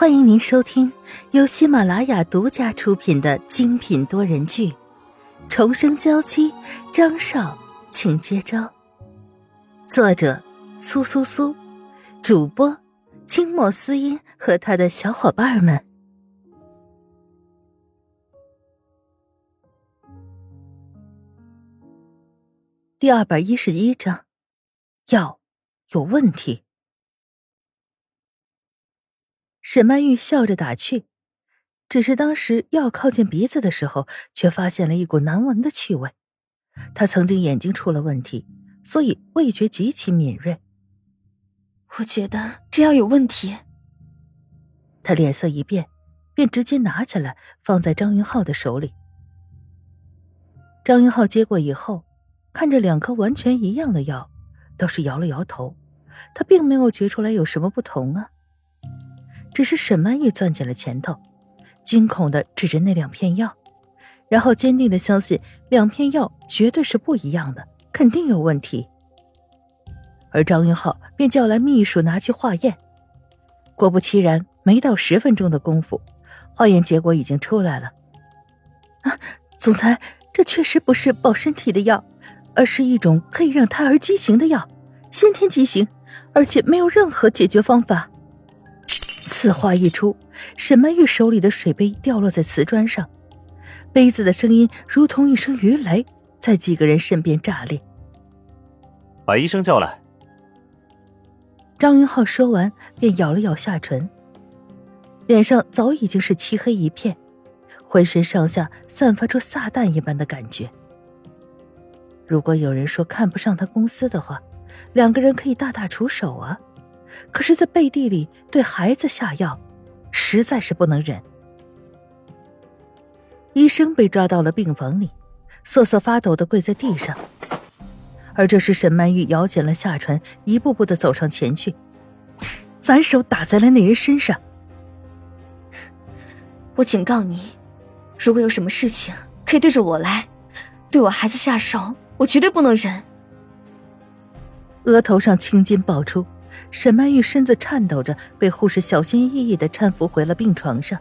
欢迎您收听由喜马拉雅独家出品的精品多人剧《重生娇妻》，张少，请接招。作者：苏苏苏，主播：清墨思音和他的小伙伴们。第二百一十一章，药有问题。沈曼玉笑着打趣，只是当时药靠近鼻子的时候，却发现了一股难闻的气味。她曾经眼睛出了问题，所以味觉极其敏锐。我觉得这药有问题。他脸色一变，便直接拿起来放在张云浩的手里。张云浩接过以后，看着两颗完全一样的药，倒是摇了摇头，他并没有觉出来有什么不同啊。只是沈曼玉攥紧了拳头，惊恐的指着那两片药，然后坚定的相信两片药绝对是不一样的，肯定有问题。而张云浩便叫来秘书拿去化验，果不其然，没到十分钟的功夫，化验结果已经出来了。啊，总裁，这确实不是保身体的药，而是一种可以让胎儿畸形的药，先天畸形，而且没有任何解决方法。此话一出，沈曼玉手里的水杯掉落在瓷砖上，杯子的声音如同一声鱼雷，在几个人身边炸裂。把医生叫来。张云浩说完，便咬了咬下唇，脸上早已经是漆黑一片，浑身上下散发出撒旦一般的感觉。如果有人说看不上他公司的话，两个人可以大打出手啊。可是，在背地里对孩子下药，实在是不能忍。医生被抓到了病房里，瑟瑟发抖的跪在地上。而这时，沈曼玉咬紧了下唇，一步步的走上前去，反手打在了那人身上。我警告你，如果有什么事情，可以对着我来，对我孩子下手，我绝对不能忍。额头上青筋爆出。沈曼玉身子颤抖着，被护士小心翼翼的搀扶回了病床上，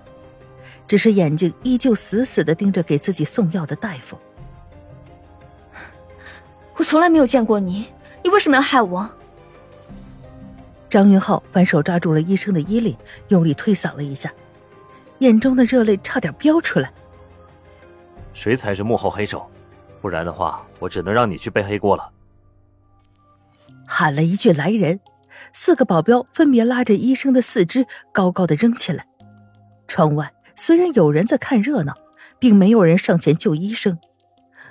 只是眼睛依旧死死的盯着给自己送药的大夫。我从来没有见过你，你为什么要害我？张云浩反手抓住了医生的衣领，用力推搡了一下，眼中的热泪差点飙出来。谁才是幕后黑手？不然的话，我只能让你去背黑锅了。喊了一句“来人”。四个保镖分别拉着医生的四肢，高高的扔起来。窗外虽然有人在看热闹，并没有人上前救医生。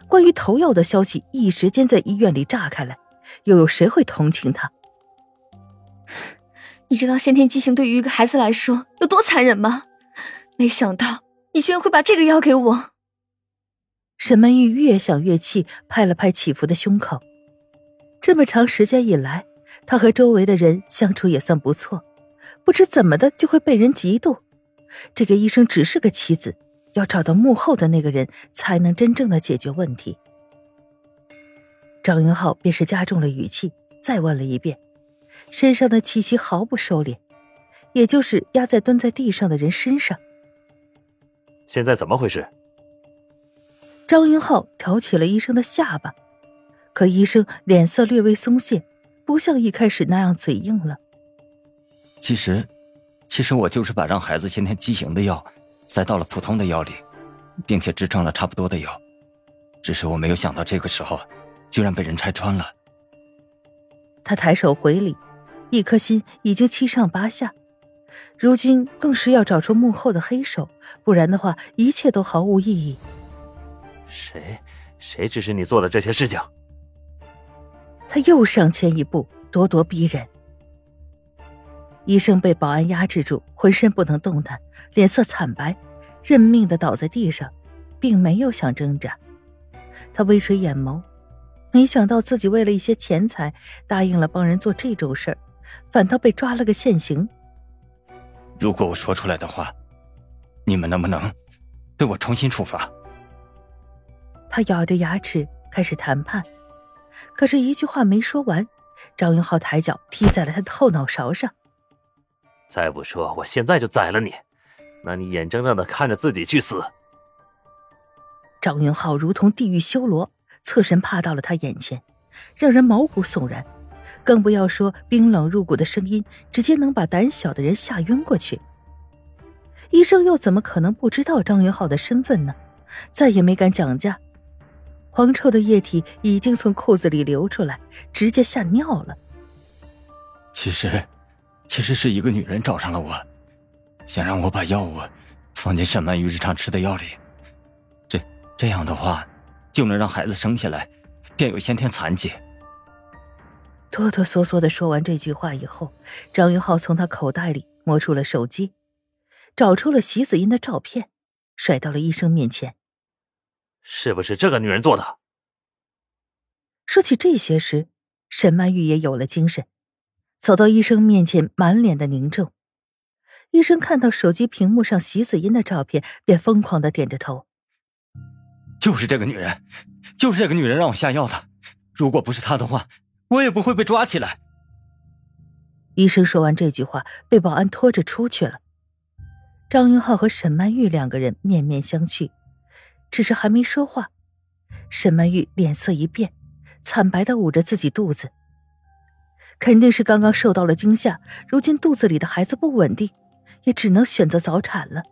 关于投药的消息一时间在医院里炸开来，又有谁会同情他？你知道先天畸形对于一个孩子来说有多残忍吗？没想到你居然会把这个药给我。沈曼玉越想越气，拍了拍起伏的胸口。这么长时间以来。他和周围的人相处也算不错，不知怎么的就会被人嫉妒。这个医生只是个棋子，要找到幕后的那个人，才能真正的解决问题。张云浩便是加重了语气，再问了一遍，身上的气息毫不收敛，也就是压在蹲在地上的人身上。现在怎么回事？张云浩挑起了医生的下巴，可医生脸色略微松懈。不像一开始那样嘴硬了。其实，其实我就是把让孩子先天畸形的药塞到了普通的药里，并且支撑了差不多的药，只是我没有想到这个时候，居然被人拆穿了。他抬手回礼，一颗心已经七上八下，如今更是要找出幕后的黑手，不然的话，一切都毫无意义。谁，谁指使你做的这些事情？他又上前一步，咄咄逼人。医生被保安压制住，浑身不能动弹，脸色惨白，认命的倒在地上，并没有想挣扎。他微垂眼眸，没想到自己为了一些钱财，答应了帮人做这种事儿，反倒被抓了个现行。如果我说出来的话，你们能不能对我重新处罚？他咬着牙齿开始谈判。可是，一句话没说完，张云浩抬脚踢在了他的后脑勺上。再不说，我现在就宰了你，那你眼睁睁的看着自己去死。张云浩如同地狱修罗，侧身趴到了他眼前，让人毛骨悚然，更不要说冰冷入骨的声音，直接能把胆小的人吓晕过去。医生又怎么可能不知道张云浩的身份呢？再也没敢讲价。黄臭的液体已经从裤子里流出来，直接吓尿了。其实，其实是一个女人找上了我，想让我把药物放进沈曼玉日常吃的药里。这这样的话，就能让孩子生下来便有先天残疾。哆哆嗦嗦的说完这句话以后，张云浩从他口袋里摸出了手机，找出了席子音的照片，甩到了医生面前。是不是这个女人做的？说起这些时，沈曼玉也有了精神，走到医生面前，满脸的凝重。医生看到手机屏幕上席子音的照片，便疯狂的点着头：“就是这个女人，就是这个女人让我下药的。如果不是她的话，我也不会被抓起来。”医生说完这句话，被保安拖着出去了。张云浩和沈曼玉两个人面面相觑。只是还没说话，沈曼玉脸色一变，惨白的捂着自己肚子。肯定是刚刚受到了惊吓，如今肚子里的孩子不稳定，也只能选择早产了。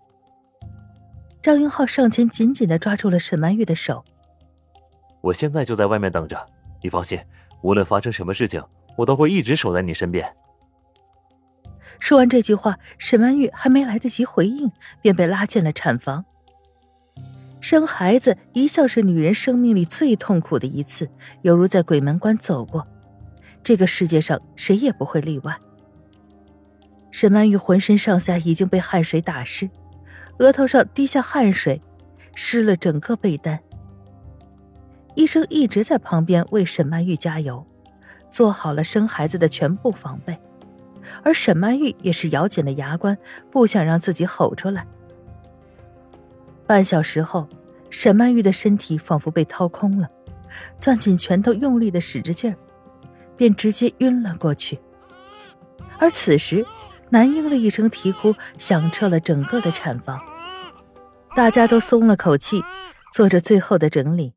张云浩上前紧紧的抓住了沈曼玉的手：“我现在就在外面等着，你放心，无论发生什么事情，我都会一直守在你身边。”说完这句话，沈曼玉还没来得及回应，便被拉进了产房。生孩子一向是女人生命里最痛苦的一次，犹如在鬼门关走过。这个世界上谁也不会例外。沈曼玉浑身上下已经被汗水打湿，额头上滴下汗水，湿了整个被单。医生一直在旁边为沈曼玉加油，做好了生孩子的全部防备，而沈曼玉也是咬紧了牙关，不想让自己吼出来。半小时后，沈曼玉的身体仿佛被掏空了，攥紧拳头，用力的使着劲儿，便直接晕了过去。而此时，男婴的一声啼哭响彻了整个的产房，大家都松了口气，做着最后的整理。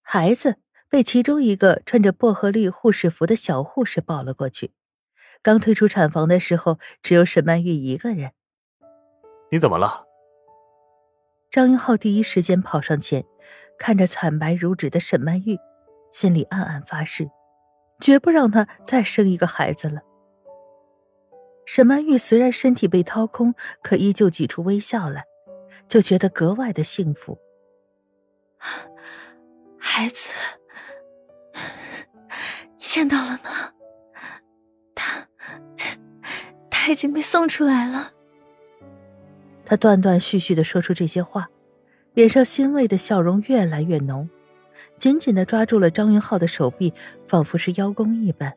孩子被其中一个穿着薄荷绿护士服的小护士抱了过去。刚退出产房的时候，只有沈曼玉一个人。你怎么了？张英浩第一时间跑上前，看着惨白如纸的沈曼玉，心里暗暗发誓，绝不让她再生一个孩子了。沈曼玉虽然身体被掏空，可依旧挤出微笑来，就觉得格外的幸福。孩子，你见到了吗？他，他已经被送出来了。他断断续续的说出这些话，脸上欣慰的笑容越来越浓，紧紧的抓住了张云浩的手臂，仿佛是邀功一般。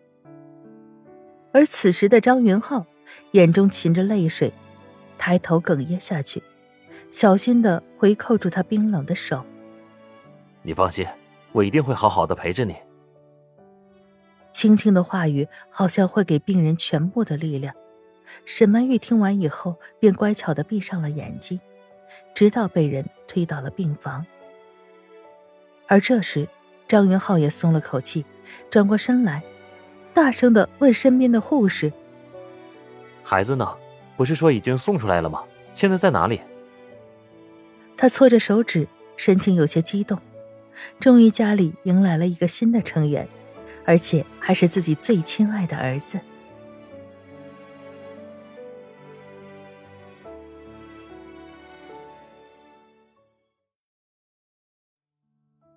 而此时的张云浩眼中噙着泪水，抬头哽咽下去，小心的回扣住他冰冷的手。你放心，我一定会好好的陪着你。轻轻的话语，好像会给病人全部的力量。沈曼玉听完以后，便乖巧的闭上了眼睛，直到被人推到了病房。而这时，张云浩也松了口气，转过身来，大声的问身边的护士：“孩子呢？不是说已经送出来了吗？现在在哪里？”他搓着手指，神情有些激动，终于家里迎来了一个新的成员，而且还是自己最亲爱的儿子。